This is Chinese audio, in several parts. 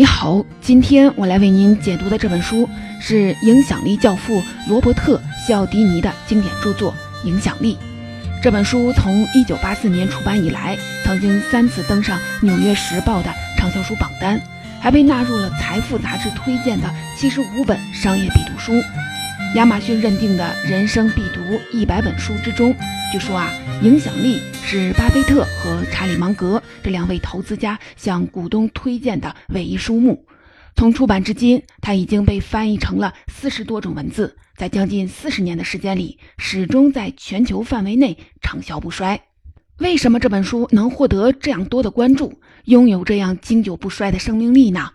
你好，今天我来为您解读的这本书是影响力教父罗伯特·西奥迪尼的经典著作《影响力》。这本书从1984年出版以来，曾经三次登上《纽约时报》的畅销书榜单，还被纳入了《财富》杂志推荐的75本商业必读书。亚马逊认定的人生必读一百本书之中，据说啊，影响力是巴菲特和查理芒格这两位投资家向股东推荐的唯一书目。从出版至今，它已经被翻译成了四十多种文字，在将近四十年的时间里，始终在全球范围内畅销不衰。为什么这本书能获得这样多的关注，拥有这样经久不衰的生命力呢？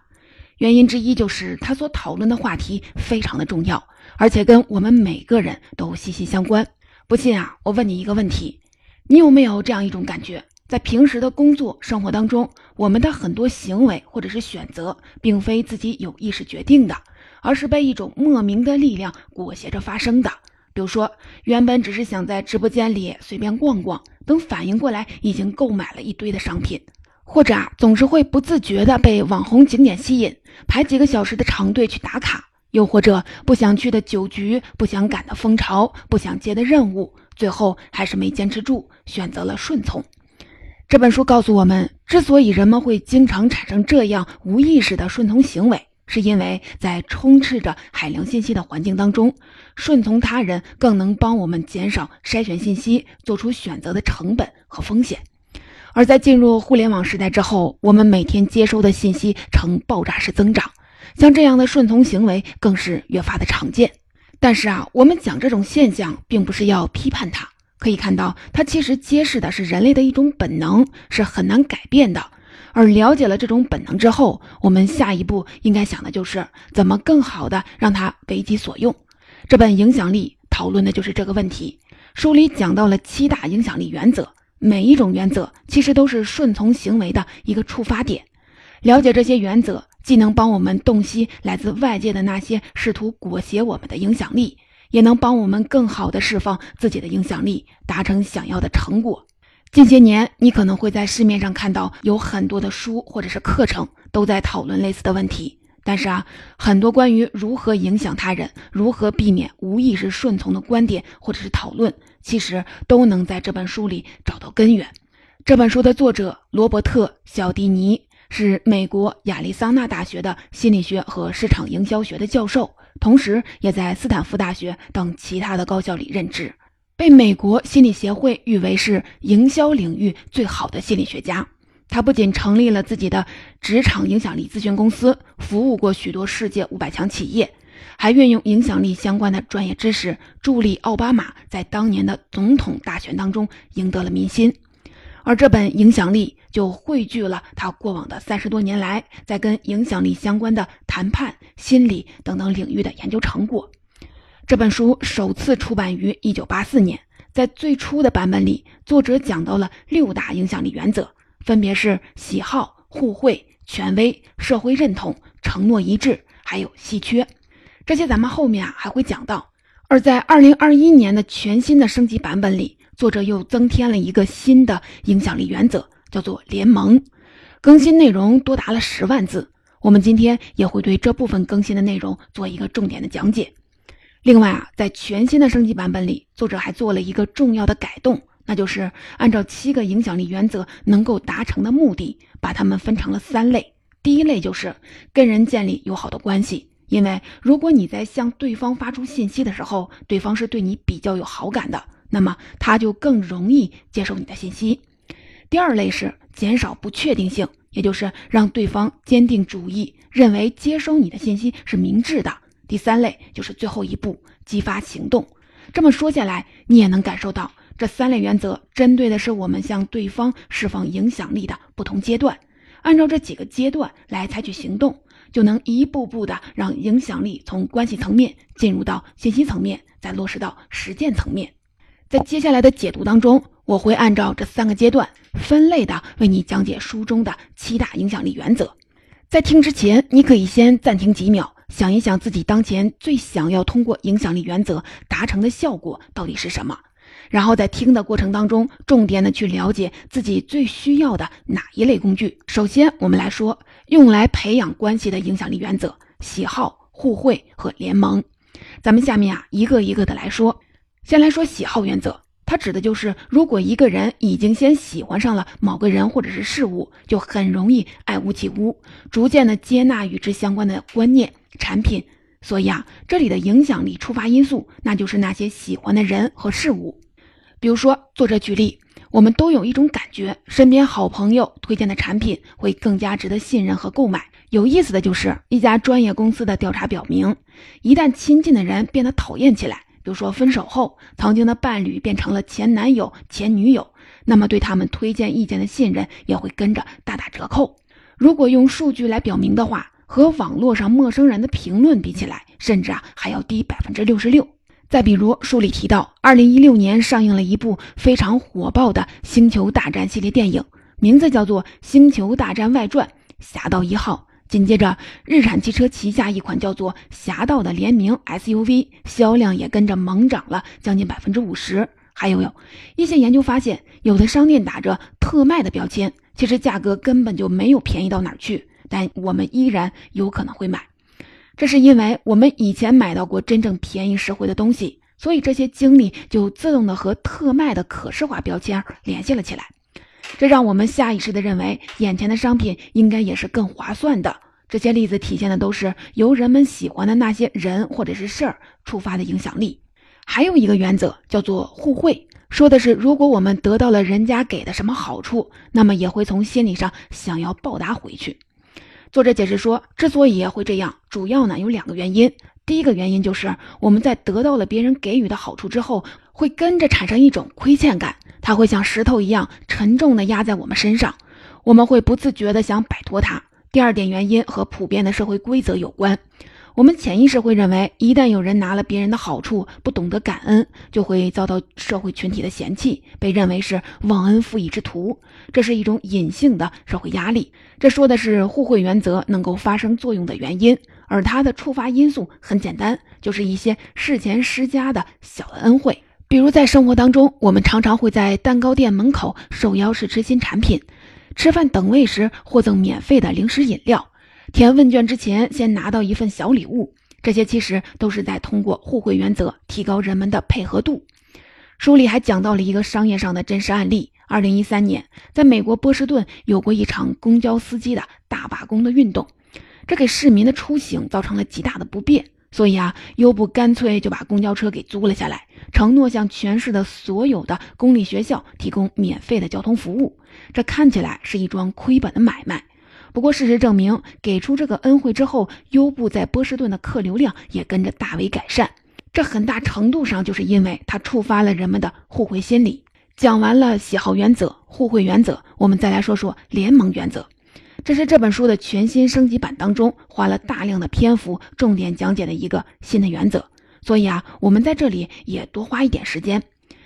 原因之一就是他所讨论的话题非常的重要，而且跟我们每个人都息息相关。不信啊，我问你一个问题：你有没有这样一种感觉，在平时的工作生活当中，我们的很多行为或者是选择，并非自己有意识决定的，而是被一种莫名的力量裹挟着发生的？比如说，原本只是想在直播间里随便逛逛，等反应过来，已经购买了一堆的商品。或者啊，总是会不自觉地被网红景点吸引，排几个小时的长队去打卡；又或者不想去的酒局、不想赶的风潮、不想接的任务，最后还是没坚持住，选择了顺从。这本书告诉我们，之所以人们会经常产生这样无意识的顺从行为，是因为在充斥着海量信息的环境当中，顺从他人更能帮我们减少筛选信息、做出选择的成本和风险。而在进入互联网时代之后，我们每天接收的信息呈爆炸式增长，像这样的顺从行为更是越发的常见。但是啊，我们讲这种现象，并不是要批判它，可以看到它其实揭示的是人类的一种本能，是很难改变的。而了解了这种本能之后，我们下一步应该想的就是怎么更好的让它为己所用。这本影响力讨论的就是这个问题。书里讲到了七大影响力原则。每一种原则其实都是顺从行为的一个触发点。了解这些原则，既能帮我们洞悉来自外界的那些试图裹挟我们的影响力，也能帮我们更好的释放自己的影响力，达成想要的成果。近些年，你可能会在市面上看到有很多的书或者是课程都在讨论类似的问题。但是啊，很多关于如何影响他人、如何避免无意识顺从的观点或者是讨论。其实都能在这本书里找到根源。这本书的作者罗伯特·小迪尼是美国亚利桑那大学的心理学和市场营销学的教授，同时也在斯坦福大学等其他的高校里任职，被美国心理协会誉为是营销领域最好的心理学家。他不仅成立了自己的职场影响力咨询公司，服务过许多世界五百强企业。还运用影响力相关的专业知识，助力奥巴马在当年的总统大选当中赢得了民心。而这本《影响力》就汇聚了他过往的三十多年来在跟影响力相关的谈判、心理等等领域的研究成果。这本书首次出版于一九八四年，在最初的版本里，作者讲到了六大影响力原则，分别是喜好、互惠、权威、社会认同、承诺一致，还有稀缺。这些咱们后面啊还会讲到，而在二零二一年的全新的升级版本里，作者又增添了一个新的影响力原则，叫做联盟。更新内容多达了十万字，我们今天也会对这部分更新的内容做一个重点的讲解。另外啊，在全新的升级版本里，作者还做了一个重要的改动，那就是按照七个影响力原则能够达成的目的，把它们分成了三类。第一类就是跟人建立友好的关系。因为如果你在向对方发出信息的时候，对方是对你比较有好感的，那么他就更容易接受你的信息。第二类是减少不确定性，也就是让对方坚定主意，认为接收你的信息是明智的。第三类就是最后一步，激发行动。这么说下来，你也能感受到这三类原则针对的是我们向对方释放影响力的不同阶段，按照这几个阶段来采取行动。就能一步步的让影响力从关系层面进入到信息层面，再落实到实践层面。在接下来的解读当中，我会按照这三个阶段分类的为你讲解书中的七大影响力原则。在听之前，你可以先暂停几秒，想一想自己当前最想要通过影响力原则达成的效果到底是什么。然后在听的过程当中，重点的去了解自己最需要的哪一类工具。首先，我们来说用来培养关系的影响力原则：喜好、互惠和联盟。咱们下面啊，一个一个的来说。先来说喜好原则，它指的就是如果一个人已经先喜欢上了某个人或者是事物，就很容易爱屋及乌，逐渐的接纳与之相关的观念、产品。所以啊，这里的影响力触发因素，那就是那些喜欢的人和事物。比如说，作者举例，我们都有一种感觉，身边好朋友推荐的产品会更加值得信任和购买。有意思的就是，一家专业公司的调查表明，一旦亲近的人变得讨厌起来。比如说，分手后，曾经的伴侣变成了前男友、前女友，那么对他们推荐意见的信任也会跟着大打折扣。如果用数据来表明的话，和网络上陌生人的评论比起来，甚至啊还要低百分之六十六。再比如，书里提到，二零一六年上映了一部非常火爆的《星球大战》系列电影，名字叫做《星球大战外传：侠盗一号》。紧接着，日产汽车旗下一款叫做“侠盗”的联名 SUV 销量也跟着猛涨了将近百分之五十。还有有一些研究发现，有的商店打着特卖的标签，其实价格根本就没有便宜到哪儿去，但我们依然有可能会买。这是因为我们以前买到过真正便宜实惠的东西，所以这些经历就自动的和特卖的可视化标签联系了起来。这让我们下意识地认为，眼前的商品应该也是更划算的。这些例子体现的都是由人们喜欢的那些人或者是事儿触发的影响力。还有一个原则叫做互惠，说的是如果我们得到了人家给的什么好处，那么也会从心理上想要报答回去。作者解释说，之所以会这样，主要呢有两个原因。第一个原因就是我们在得到了别人给予的好处之后，会跟着产生一种亏欠感。它会像石头一样沉重地压在我们身上，我们会不自觉地想摆脱它。第二点原因和普遍的社会规则有关，我们潜意识会认为，一旦有人拿了别人的好处，不懂得感恩，就会遭到社会群体的嫌弃，被认为是忘恩负义之徒。这是一种隐性的社会压力。这说的是互惠原则能够发生作用的原因，而它的触发因素很简单，就是一些事前施加的小的恩惠。比如在生活当中，我们常常会在蛋糕店门口受邀试吃新产品，吃饭等位时获赠免费的零食饮料，填问卷之前先拿到一份小礼物，这些其实都是在通过互惠原则提高人们的配合度。书里还讲到了一个商业上的真实案例：二零一三年，在美国波士顿有过一场公交司机的大罢工的运动，这给市民的出行造成了极大的不便。所以啊，优步干脆就把公交车给租了下来，承诺向全市的所有的公立学校提供免费的交通服务。这看起来是一桩亏本的买卖。不过事实证明，给出这个恩惠之后，优步在波士顿的客流量也跟着大为改善。这很大程度上就是因为它触发了人们的互惠心理。讲完了喜好原则、互惠原则，我们再来说说联盟原则。这是这本书的全新升级版当中花了大量的篇幅重点讲解的一个新的原则，所以啊，我们在这里也多花一点时间。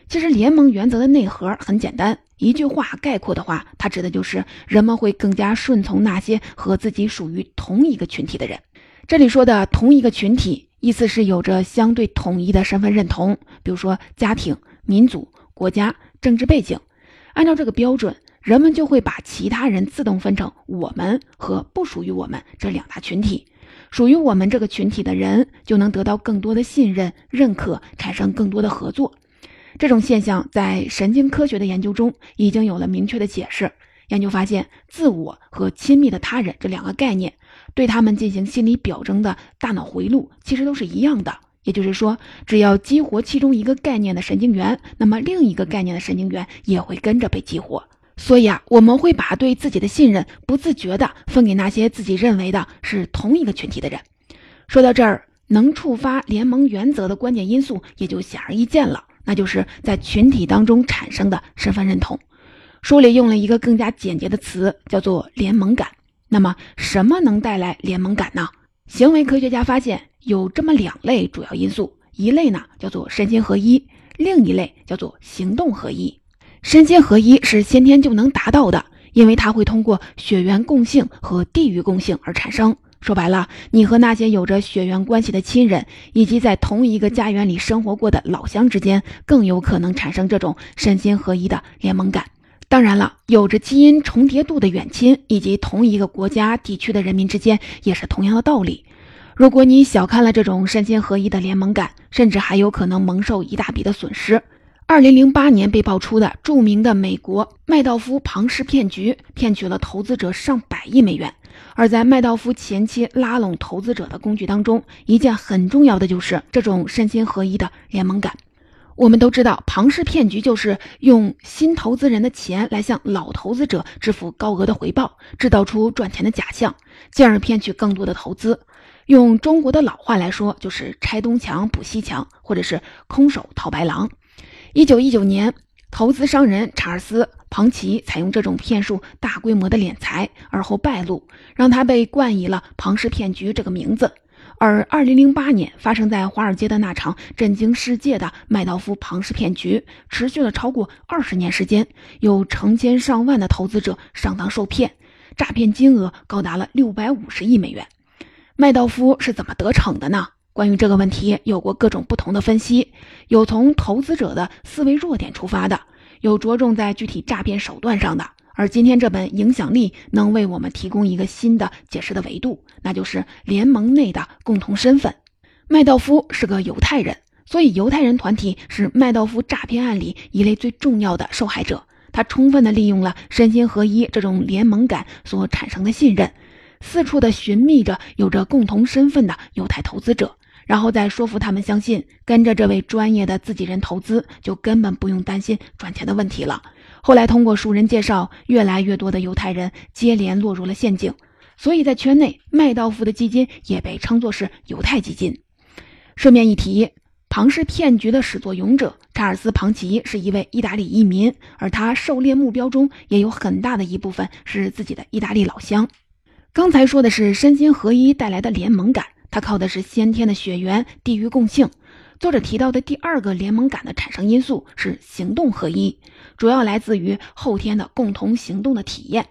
其实联盟原则的内核很简单，一句话概括的话，它指的就是人们会更加顺从那些和自己属于同一个群体的人。这里说的同一个群体，意思是有着相对统一的身份认同，比如说家庭、民族、国家、政治背景。按照这个标准。人们就会把其他人自动分成我们和不属于我们这两大群体，属于我们这个群体的人就能得到更多的信任、认可，产生更多的合作。这种现象在神经科学的研究中已经有了明确的解释。研究发现，自我和亲密的他人这两个概念，对他们进行心理表征的大脑回路其实都是一样的。也就是说，只要激活其中一个概念的神经元，那么另一个概念的神经元也会跟着被激活。所以啊，我们会把对自己的信任不自觉地分给那些自己认为的是同一个群体的人。说到这儿，能触发联盟原则的关键因素也就显而易见了，那就是在群体当中产生的身份认同。书里用了一个更加简洁的词，叫做联盟感。那么，什么能带来联盟感呢？行为科学家发现有这么两类主要因素，一类呢叫做身心合一，另一类叫做行动合一。身心合一是先天就能达到的，因为它会通过血缘共性和地域共性而产生。说白了，你和那些有着血缘关系的亲人，以及在同一个家园里生活过的老乡之间，更有可能产生这种身心合一的联盟感。当然了，有着基因重叠度的远亲以及同一个国家地区的人民之间也是同样的道理。如果你小看了这种身心合一的联盟感，甚至还有可能蒙受一大笔的损失。二零零八年被爆出的著名的美国麦道夫庞氏骗局，骗取了投资者上百亿美元。而在麦道夫前期拉拢投资者的工具当中，一件很重要的就是这种身心合一的联盟感。我们都知道，庞氏骗局就是用新投资人的钱来向老投资者支付高额的回报，制造出赚钱的假象，进而骗取更多的投资。用中国的老话来说，就是拆东墙补西墙，或者是空手套白狼。一九一九年，投资商人查尔斯·庞奇采用这种骗术大规模的敛财，而后败露，让他被冠以了“庞氏骗局”这个名字。而2008年发生在华尔街的那场震惊世界的麦道夫庞氏骗局，持续了超过二十年时间，有成千上万的投资者上当受骗，诈骗金额高达了六百五十亿美元。麦道夫是怎么得逞的呢？关于这个问题，有过各种不同的分析，有从投资者的思维弱点出发的，有着重在具体诈骗手段上的。而今天这本影响力能为我们提供一个新的解释的维度，那就是联盟内的共同身份。麦道夫是个犹太人，所以犹太人团体是麦道夫诈骗案里一类最重要的受害者。他充分的利用了身心合一这种联盟感所产生的信任，四处的寻觅着有着共同身份的犹太投资者。然后再说服他们相信，跟着这位专业的自己人投资，就根本不用担心赚钱的问题了。后来通过熟人介绍，越来越多的犹太人接连落入了陷阱。所以在圈内，麦道夫的基金也被称作是犹太基金。顺便一提，庞氏骗局的始作俑者查尔斯·庞奇是一位意大利移民，而他狩猎目标中也有很大的一部分是自己的意大利老乡。刚才说的是身心合一带来的联盟感。它靠的是先天的血缘、地域共性。作者提到的第二个联盟感的产生因素是行动合一，主要来自于后天的共同行动的体验。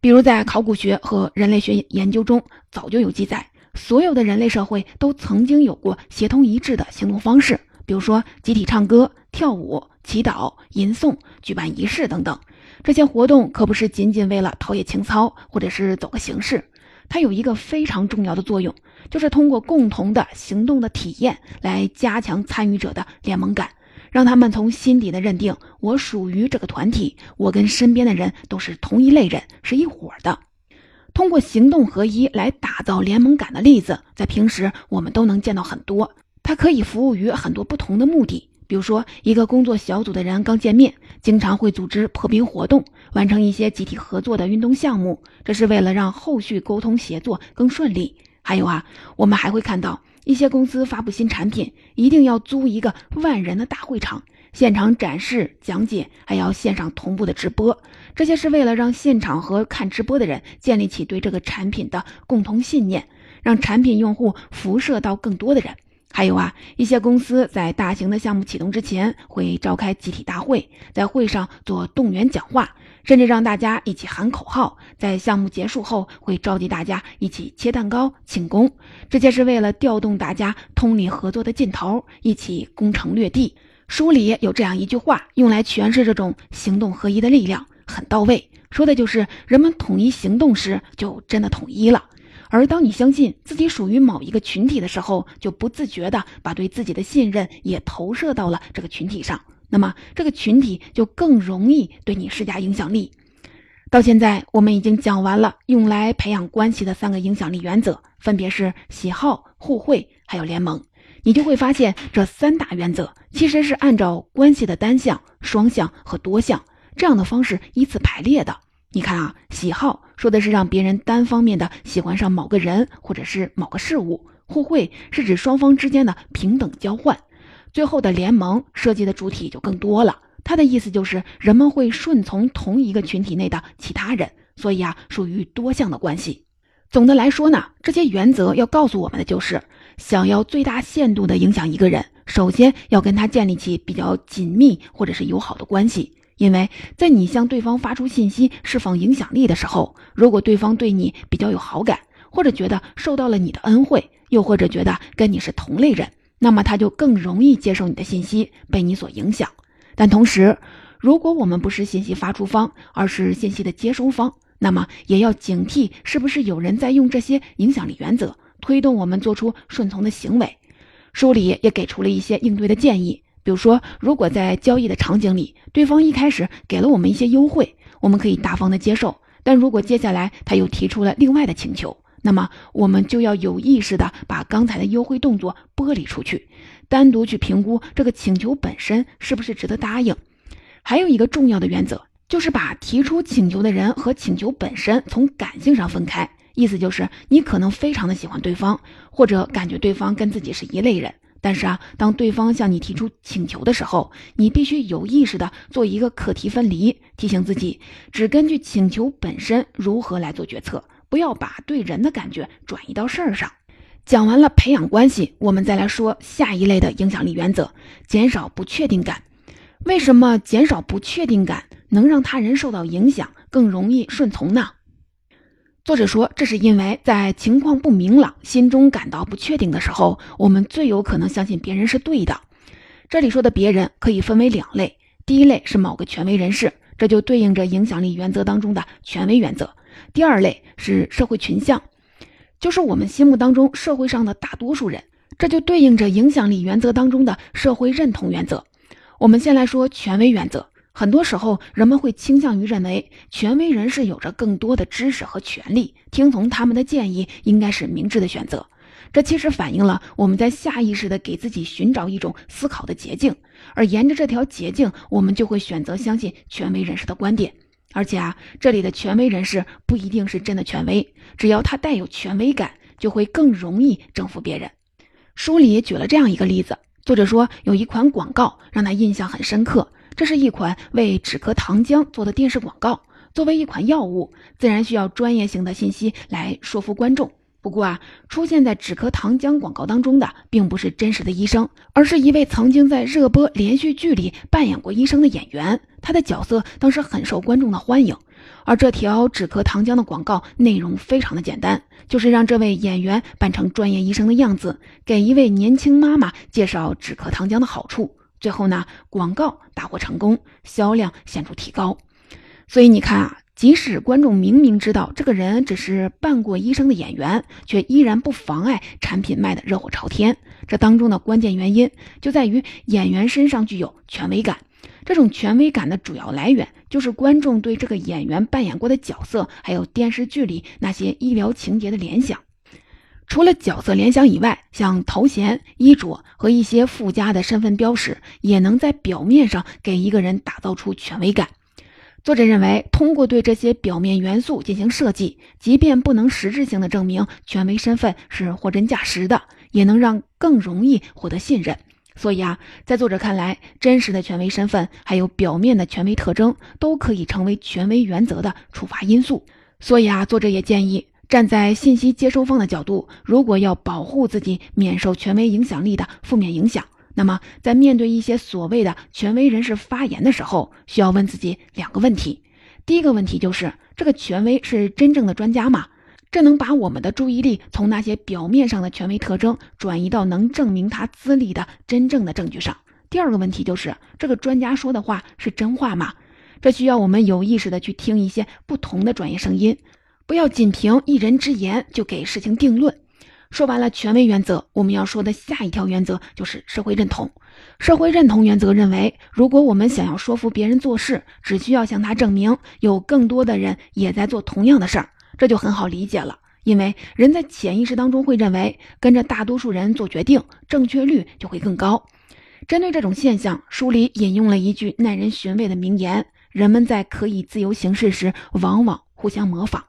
比如在考古学和人类学研究中，早就有记载，所有的人类社会都曾经有过协同一致的行动方式，比如说集体唱歌、跳舞、祈祷、吟诵、举办仪式等等。这些活动可不是仅仅为了陶冶情操，或者是走个形式。它有一个非常重要的作用，就是通过共同的行动的体验来加强参与者的联盟感，让他们从心底的认定我属于这个团体，我跟身边的人都是同一类人，是一伙的。通过行动合一来打造联盟感的例子，在平时我们都能见到很多，它可以服务于很多不同的目的。比如说，一个工作小组的人刚见面，经常会组织破冰活动，完成一些集体合作的运动项目，这是为了让后续沟通协作更顺利。还有啊，我们还会看到一些公司发布新产品，一定要租一个万人的大会场，现场展示讲解，还要线上同步的直播，这些是为了让现场和看直播的人建立起对这个产品的共同信念，让产品用户辐射到更多的人。还有啊，一些公司在大型的项目启动之前会召开集体大会，在会上做动员讲话，甚至让大家一起喊口号。在项目结束后，会召集大家一起切蛋糕庆功。这些是为了调动大家通力合作的劲头，一起攻城略地。书里有这样一句话，用来诠释这种行动合一的力量，很到位。说的就是人们统一行动时，就真的统一了。而当你相信自己属于某一个群体的时候，就不自觉地把对自己的信任也投射到了这个群体上，那么这个群体就更容易对你施加影响力。到现在，我们已经讲完了用来培养关系的三个影响力原则，分别是喜好、互惠还有联盟。你就会发现，这三大原则其实是按照关系的单向、双向和多项这样的方式依次排列的。你看啊，喜好说的是让别人单方面的喜欢上某个人或者是某个事物；互惠是指双方之间的平等交换；最后的联盟涉及的主体就更多了。它的意思就是人们会顺从同一个群体内的其他人，所以啊，属于多项的关系。总的来说呢，这些原则要告诉我们的就是，想要最大限度的影响一个人，首先要跟他建立起比较紧密或者是友好的关系。因为在你向对方发出信息、释放影响力的时候，如果对方对你比较有好感，或者觉得受到了你的恩惠，又或者觉得跟你是同类人，那么他就更容易接受你的信息，被你所影响。但同时，如果我们不是信息发出方，而是信息的接收方，那么也要警惕是不是有人在用这些影响力原则推动我们做出顺从的行为。书里也给出了一些应对的建议，比如说，如果在交易的场景里，对方一开始给了我们一些优惠，我们可以大方的接受；但如果接下来他又提出了另外的请求，那么我们就要有意识的把刚才的优惠动作剥离出去，单独去评估这个请求本身是不是值得答应。还有一个重要的原则，就是把提出请求的人和请求本身从感性上分开。意思就是，你可能非常的喜欢对方，或者感觉对方跟自己是一类人。但是啊，当对方向你提出请求的时候，你必须有意识的做一个课题分离，提醒自己只根据请求本身如何来做决策，不要把对人的感觉转移到事儿上。讲完了培养关系，我们再来说下一类的影响力原则：减少不确定感。为什么减少不确定感能让他人受到影响，更容易顺从呢？作者说，这是因为在情况不明朗、心中感到不确定的时候，我们最有可能相信别人是对的。这里说的别人可以分为两类：第一类是某个权威人士，这就对应着影响力原则当中的权威原则；第二类是社会群像，就是我们心目当中社会上的大多数人，这就对应着影响力原则当中的社会认同原则。我们先来说权威原则。很多时候，人们会倾向于认为权威人士有着更多的知识和权利，听从他们的建议应该是明智的选择。这其实反映了我们在下意识地给自己寻找一种思考的捷径，而沿着这条捷径，我们就会选择相信权威人士的观点。而且啊，这里的权威人士不一定是真的权威，只要他带有权威感，就会更容易征服别人。书里举了这样一个例子。作者说，有一款广告让他印象很深刻。这是一款为止咳糖浆做的电视广告。作为一款药物，自然需要专业性的信息来说服观众。不过啊，出现在止咳糖浆广告当中的，并不是真实的医生，而是一位曾经在热播连续剧里扮演过医生的演员。他的角色当时很受观众的欢迎。而这条止咳糖浆的广告内容非常的简单，就是让这位演员扮成专业医生的样子，给一位年轻妈妈介绍止咳糖浆的好处。最后呢，广告大获成功，销量显著提高。所以你看啊，即使观众明明知道这个人只是扮过医生的演员，却依然不妨碍产品卖得热火朝天。这当中的关键原因就在于演员身上具有权威感。这种权威感的主要来源，就是观众对这个演员扮演过的角色，还有电视剧里那些医疗情节的联想。除了角色联想以外，像头衔、衣着和一些附加的身份标识，也能在表面上给一个人打造出权威感。作者认为，通过对这些表面元素进行设计，即便不能实质性的证明权威身份是货真价实的，也能让更容易获得信任。所以啊，在作者看来，真实的权威身份还有表面的权威特征都可以成为权威原则的触发因素。所以啊，作者也建议，站在信息接收方的角度，如果要保护自己免受权威影响力的负面影响，那么在面对一些所谓的权威人士发言的时候，需要问自己两个问题。第一个问题就是，这个权威是真正的专家吗？这能把我们的注意力从那些表面上的权威特征转移到能证明他资历的真正的证据上。第二个问题就是，这个专家说的话是真话吗？这需要我们有意识的去听一些不同的专业声音，不要仅凭一人之言就给事情定论。说完了权威原则，我们要说的下一条原则就是社会认同。社会认同原则认为，如果我们想要说服别人做事，只需要向他证明有更多的人也在做同样的事儿。这就很好理解了，因为人在潜意识当中会认为，跟着大多数人做决定，正确率就会更高。针对这种现象，书里引用了一句耐人寻味的名言：“人们在可以自由行事时，往往互相模仿。”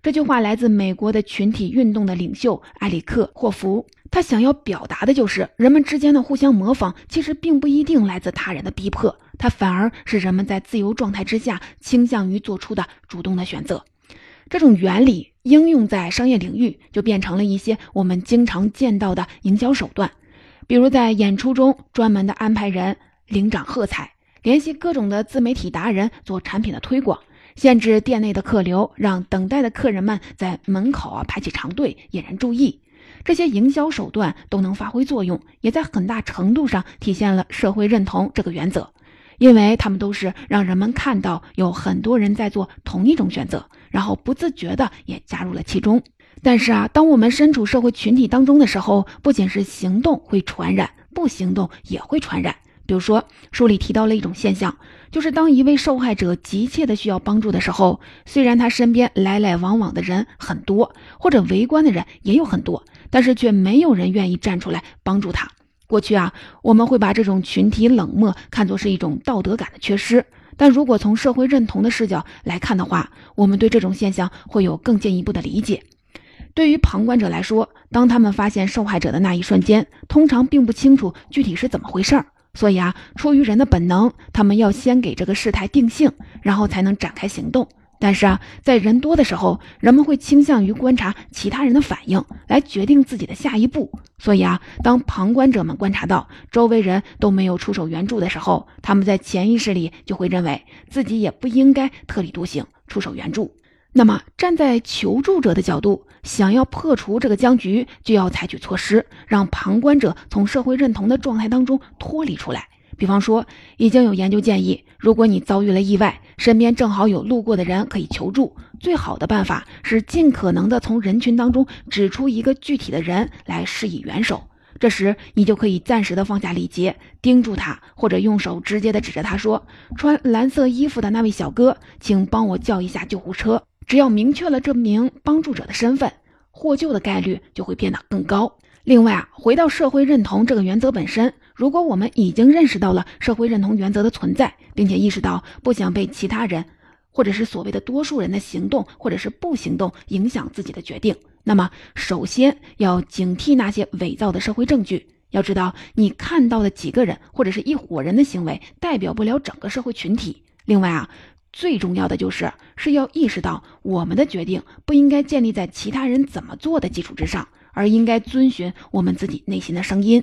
这句话来自美国的群体运动的领袖埃里克·霍夫，他想要表达的就是，人们之间的互相模仿，其实并不一定来自他人的逼迫，它反而是人们在自由状态之下倾向于做出的主动的选择。这种原理应用在商业领域，就变成了一些我们经常见到的营销手段，比如在演出中专门的安排人领奖喝彩，联系各种的自媒体达人做产品的推广，限制店内的客流，让等待的客人们在门口啊排起长队，引人注意。这些营销手段都能发挥作用，也在很大程度上体现了社会认同这个原则。因为他们都是让人们看到有很多人在做同一种选择，然后不自觉的也加入了其中。但是啊，当我们身处社会群体当中的时候，不仅是行动会传染，不行动也会传染。比如说，书里提到了一种现象，就是当一位受害者急切的需要帮助的时候，虽然他身边来来往往的人很多，或者围观的人也有很多，但是却没有人愿意站出来帮助他。过去啊，我们会把这种群体冷漠看作是一种道德感的缺失，但如果从社会认同的视角来看的话，我们对这种现象会有更进一步的理解。对于旁观者来说，当他们发现受害者的那一瞬间，通常并不清楚具体是怎么回事儿。所以啊，出于人的本能，他们要先给这个事态定性，然后才能展开行动。但是啊，在人多的时候，人们会倾向于观察其他人的反应，来决定自己的下一步。所以啊，当旁观者们观察到周围人都没有出手援助的时候，他们在潜意识里就会认为自己也不应该特立独行，出手援助。那么，站在求助者的角度，想要破除这个僵局，就要采取措施，让旁观者从社会认同的状态当中脱离出来。比方说，已经有研究建议，如果你遭遇了意外，身边正好有路过的人可以求助，最好的办法是尽可能的从人群当中指出一个具体的人来施以援手。这时，你就可以暂时的放下礼节，盯住他，或者用手直接的指着他说：“穿蓝色衣服的那位小哥，请帮我叫一下救护车。”只要明确了这名帮助者的身份，获救的概率就会变得更高。另外啊，回到社会认同这个原则本身，如果我们已经认识到了社会认同原则的存在，并且意识到不想被其他人，或者是所谓的多数人的行动或者是不行动影响自己的决定，那么首先要警惕那些伪造的社会证据。要知道，你看到的几个人或者是一伙人的行为，代表不了整个社会群体。另外啊。最重要的就是是要意识到，我们的决定不应该建立在其他人怎么做的基础之上，而应该遵循我们自己内心的声音。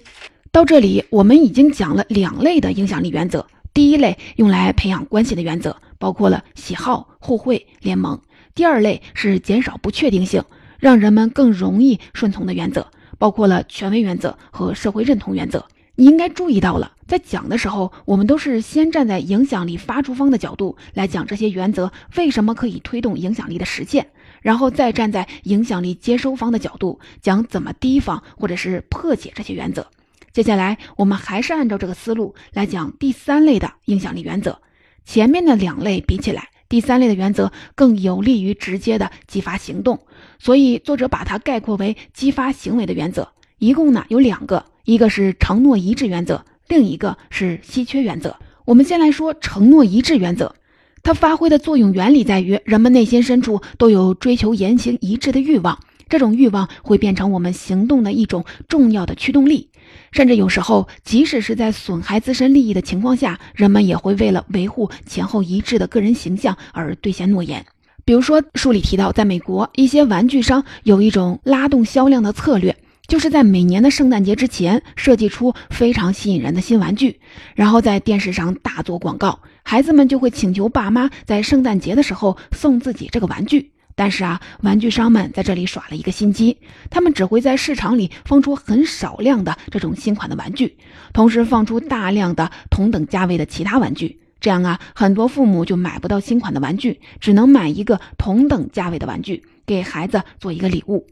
到这里，我们已经讲了两类的影响力原则。第一类用来培养关系的原则，包括了喜好、互惠、联盟；第二类是减少不确定性，让人们更容易顺从的原则，包括了权威原则和社会认同原则。你应该注意到了，在讲的时候，我们都是先站在影响力发出方的角度来讲这些原则为什么可以推动影响力的实现，然后再站在影响力接收方的角度讲怎么提防或者是破解这些原则。接下来，我们还是按照这个思路来讲第三类的影响力原则。前面的两类比起来，第三类的原则更有利于直接的激发行动，所以作者把它概括为激发行为的原则。一共呢有两个。一个是承诺一致原则，另一个是稀缺原则。我们先来说承诺一致原则，它发挥的作用原理在于，人们内心深处都有追求言行一致的欲望，这种欲望会变成我们行动的一种重要的驱动力。甚至有时候，即使是在损害自身利益的情况下，人们也会为了维护前后一致的个人形象而兑现诺言。比如说，书里提到，在美国，一些玩具商有一种拉动销量的策略。就是在每年的圣诞节之前设计出非常吸引人的新玩具，然后在电视上大做广告，孩子们就会请求爸妈在圣诞节的时候送自己这个玩具。但是啊，玩具商们在这里耍了一个心机，他们只会在市场里放出很少量的这种新款的玩具，同时放出大量的同等价位的其他玩具。这样啊，很多父母就买不到新款的玩具，只能买一个同等价位的玩具给孩子做一个礼物。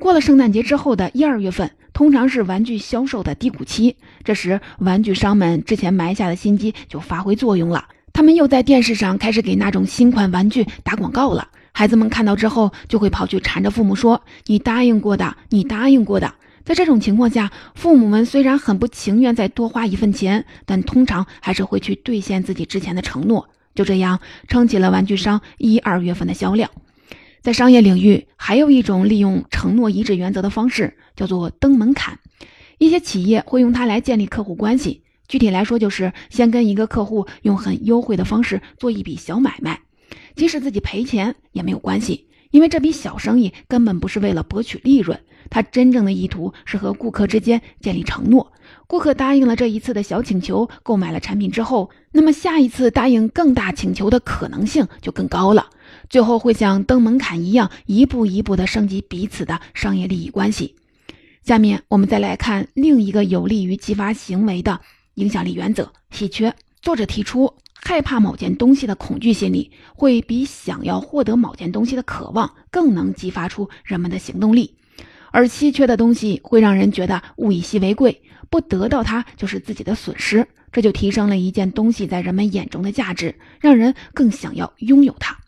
过了圣诞节之后的一二月份，通常是玩具销售的低谷期。这时，玩具商们之前埋下的心机就发挥作用了。他们又在电视上开始给那种新款玩具打广告了。孩子们看到之后，就会跑去缠着父母说：“你答应过的，你答应过的。”在这种情况下，父母们虽然很不情愿再多花一份钱，但通常还是会去兑现自己之前的承诺。就这样，撑起了玩具商一二月份的销量。在商业领域，还有一种利用承诺一致原则的方式，叫做登门槛。一些企业会用它来建立客户关系。具体来说，就是先跟一个客户用很优惠的方式做一笔小买卖，即使自己赔钱也没有关系，因为这笔小生意根本不是为了博取利润，他真正的意图是和顾客之间建立承诺。顾客答应了这一次的小请求，购买了产品之后，那么下一次答应更大请求的可能性就更高了。最后会像登门槛一样，一步一步的升级彼此的商业利益关系。下面我们再来看另一个有利于激发行为的影响力原则——稀缺。作者提出，害怕某件东西的恐惧心理，会比想要获得某件东西的渴望更能激发出人们的行动力。而稀缺的东西会让人觉得物以稀为贵，不得到它就是自己的损失，这就提升了一件东西在人们眼中的价值，让人更想要拥有它。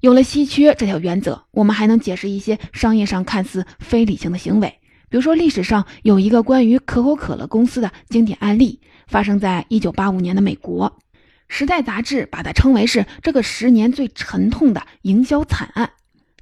有了稀缺这条原则，我们还能解释一些商业上看似非理性的行为。比如说，历史上有一个关于可口可乐公司的经典案例，发生在一九八五年的美国，《时代》杂志把它称为是这个十年最沉痛的营销惨案。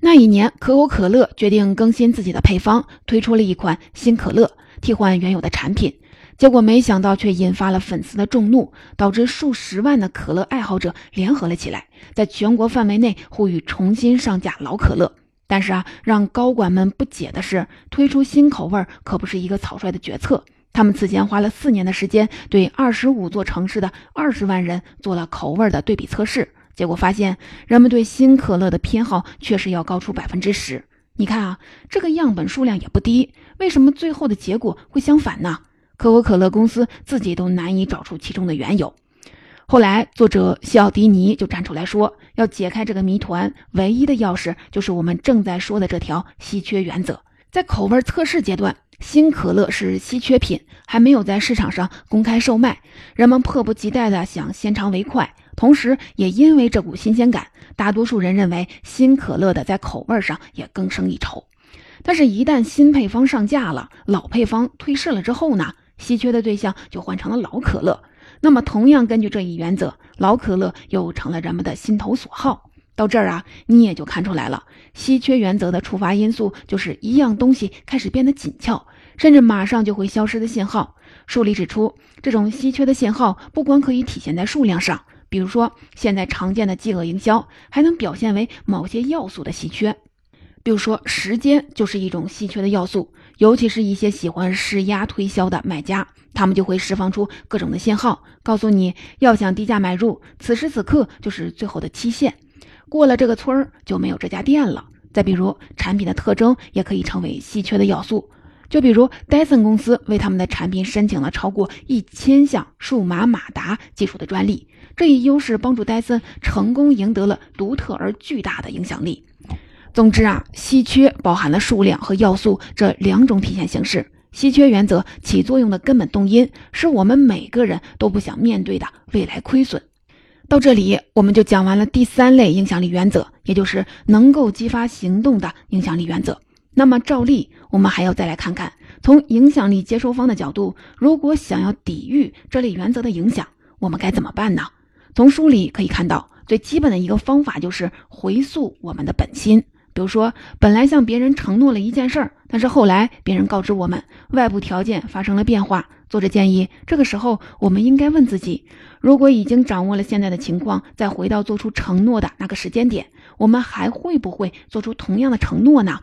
那一年，可口可乐决定更新自己的配方，推出了一款新可乐，替换原有的产品。结果没想到，却引发了粉丝的众怒，导致数十万的可乐爱好者联合了起来，在全国范围内呼吁重新上架老可乐。但是啊，让高管们不解的是，推出新口味可不是一个草率的决策。他们此前花了四年的时间，对二十五座城市的二十万人做了口味的对比测试，结果发现，人们对新可乐的偏好确实要高出百分之十。你看啊，这个样本数量也不低，为什么最后的结果会相反呢？可口可乐公司自己都难以找出其中的缘由。后来，作者西奥迪尼就站出来说，要解开这个谜团，唯一的钥匙就是我们正在说的这条稀缺原则。在口味测试阶段，新可乐是稀缺品，还没有在市场上公开售卖，人们迫不及待地想先尝为快。同时，也因为这股新鲜感，大多数人认为新可乐的在口味上也更胜一筹。但是，一旦新配方上架了，老配方退市了之后呢？稀缺的对象就换成了老可乐，那么同样根据这一原则，老可乐又成了人们的心头所好。到这儿啊，你也就看出来了，稀缺原则的触发因素就是一样东西开始变得紧俏，甚至马上就会消失的信号。书里指出，这种稀缺的信号不光可以体现在数量上，比如说现在常见的饥饿营销，还能表现为某些要素的稀缺，比如说时间就是一种稀缺的要素。尤其是一些喜欢施压推销的卖家，他们就会释放出各种的信号，告诉你要想低价买入，此时此刻就是最后的期限，过了这个村儿就没有这家店了。再比如，产品的特征也可以成为稀缺的要素，就比如戴森公司为他们的产品申请了超过一千项数码马达技术的专利，这一优势帮助戴森成功赢得了独特而巨大的影响力。总之啊，稀缺包含了数量和要素这两种体现形式。稀缺原则起作用的根本动因，是我们每个人都不想面对的未来亏损。到这里，我们就讲完了第三类影响力原则，也就是能够激发行动的影响力原则。那么，照例我们还要再来看看，从影响力接收方的角度，如果想要抵御这类原则的影响，我们该怎么办呢？从书里可以看到，最基本的一个方法就是回溯我们的本心。比如说，本来向别人承诺了一件事儿，但是后来别人告知我们外部条件发生了变化。作者建议，这个时候我们应该问自己：如果已经掌握了现在的情况，再回到做出承诺的那个时间点，我们还会不会做出同样的承诺呢？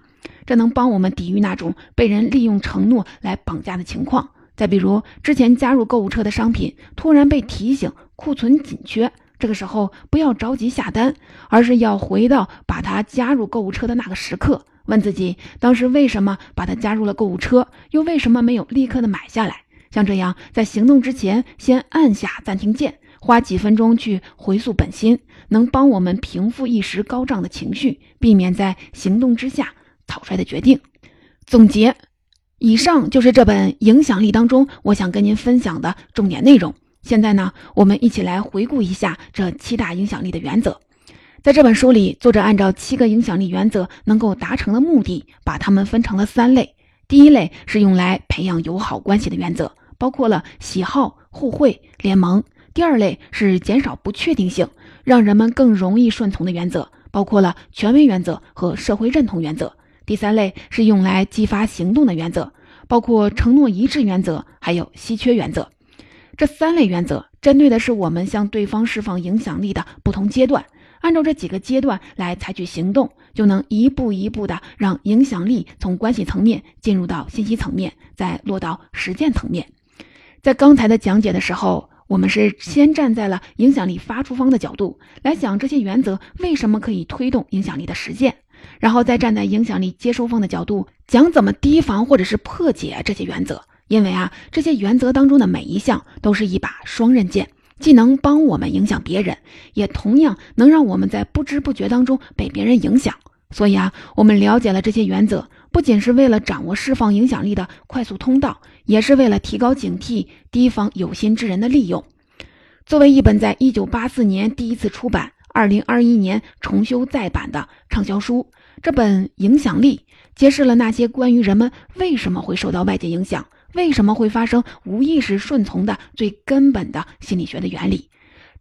这能帮我们抵御那种被人利用承诺来绑架的情况。再比如，之前加入购物车的商品突然被提醒库存紧缺。这个时候不要着急下单，而是要回到把它加入购物车的那个时刻，问自己当时为什么把它加入了购物车，又为什么没有立刻的买下来？像这样，在行动之前先按下暂停键，花几分钟去回溯本心，能帮我们平复一时高涨的情绪，避免在行动之下草率的决定。总结，以上就是这本影响力当中我想跟您分享的重点内容。现在呢，我们一起来回顾一下这七大影响力的原则。在这本书里，作者按照七个影响力原则能够达成的目的，把它们分成了三类。第一类是用来培养友好关系的原则，包括了喜好、互惠、联盟。第二类是减少不确定性，让人们更容易顺从的原则，包括了权威原则和社会认同原则。第三类是用来激发行动的原则，包括承诺一致原则，还有稀缺原则。这三类原则针对的是我们向对方释放影响力的不同阶段，按照这几个阶段来采取行动，就能一步一步的让影响力从关系层面进入到信息层面，再落到实践层面。在刚才的讲解的时候，我们是先站在了影响力发出方的角度来想这些原则为什么可以推动影响力的实践，然后再站在影响力接收方的角度讲怎么提防或者是破解这些原则。因为啊，这些原则当中的每一项都是一把双刃剑，既能帮我们影响别人，也同样能让我们在不知不觉当中被别人影响。所以啊，我们了解了这些原则，不仅是为了掌握释放影响力的快速通道，也是为了提高警惕，提防有心之人的利用。作为一本在一九八四年第一次出版、二零二一年重修再版的畅销书，这本《影响力》揭示了那些关于人们为什么会受到外界影响，为什么会发生无意识顺从的最根本的心理学的原理。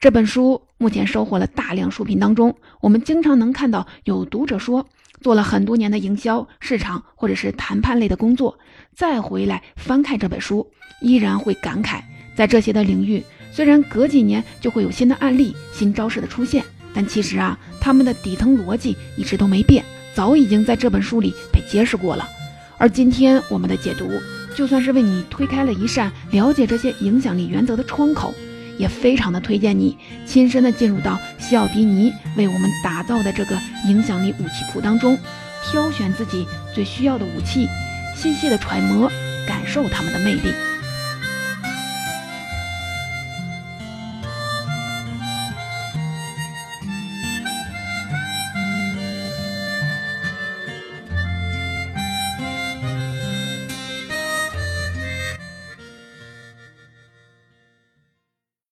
这本书目前收获了大量书评，当中我们经常能看到有读者说，做了很多年的营销、市场或者是谈判类的工作，再回来翻看这本书，依然会感慨，在这些的领域，虽然隔几年就会有新的案例、新招式的出现，但其实啊，他们的底层逻辑一直都没变，早已经在这本书里被揭示过了。而今天我们的解读，就算是为你推开了一扇了解这些影响力原则的窗口。也非常的推荐你亲身的进入到西奥迪尼为我们打造的这个影响力武器库当中，挑选自己最需要的武器，细细的揣摩，感受他们的魅力。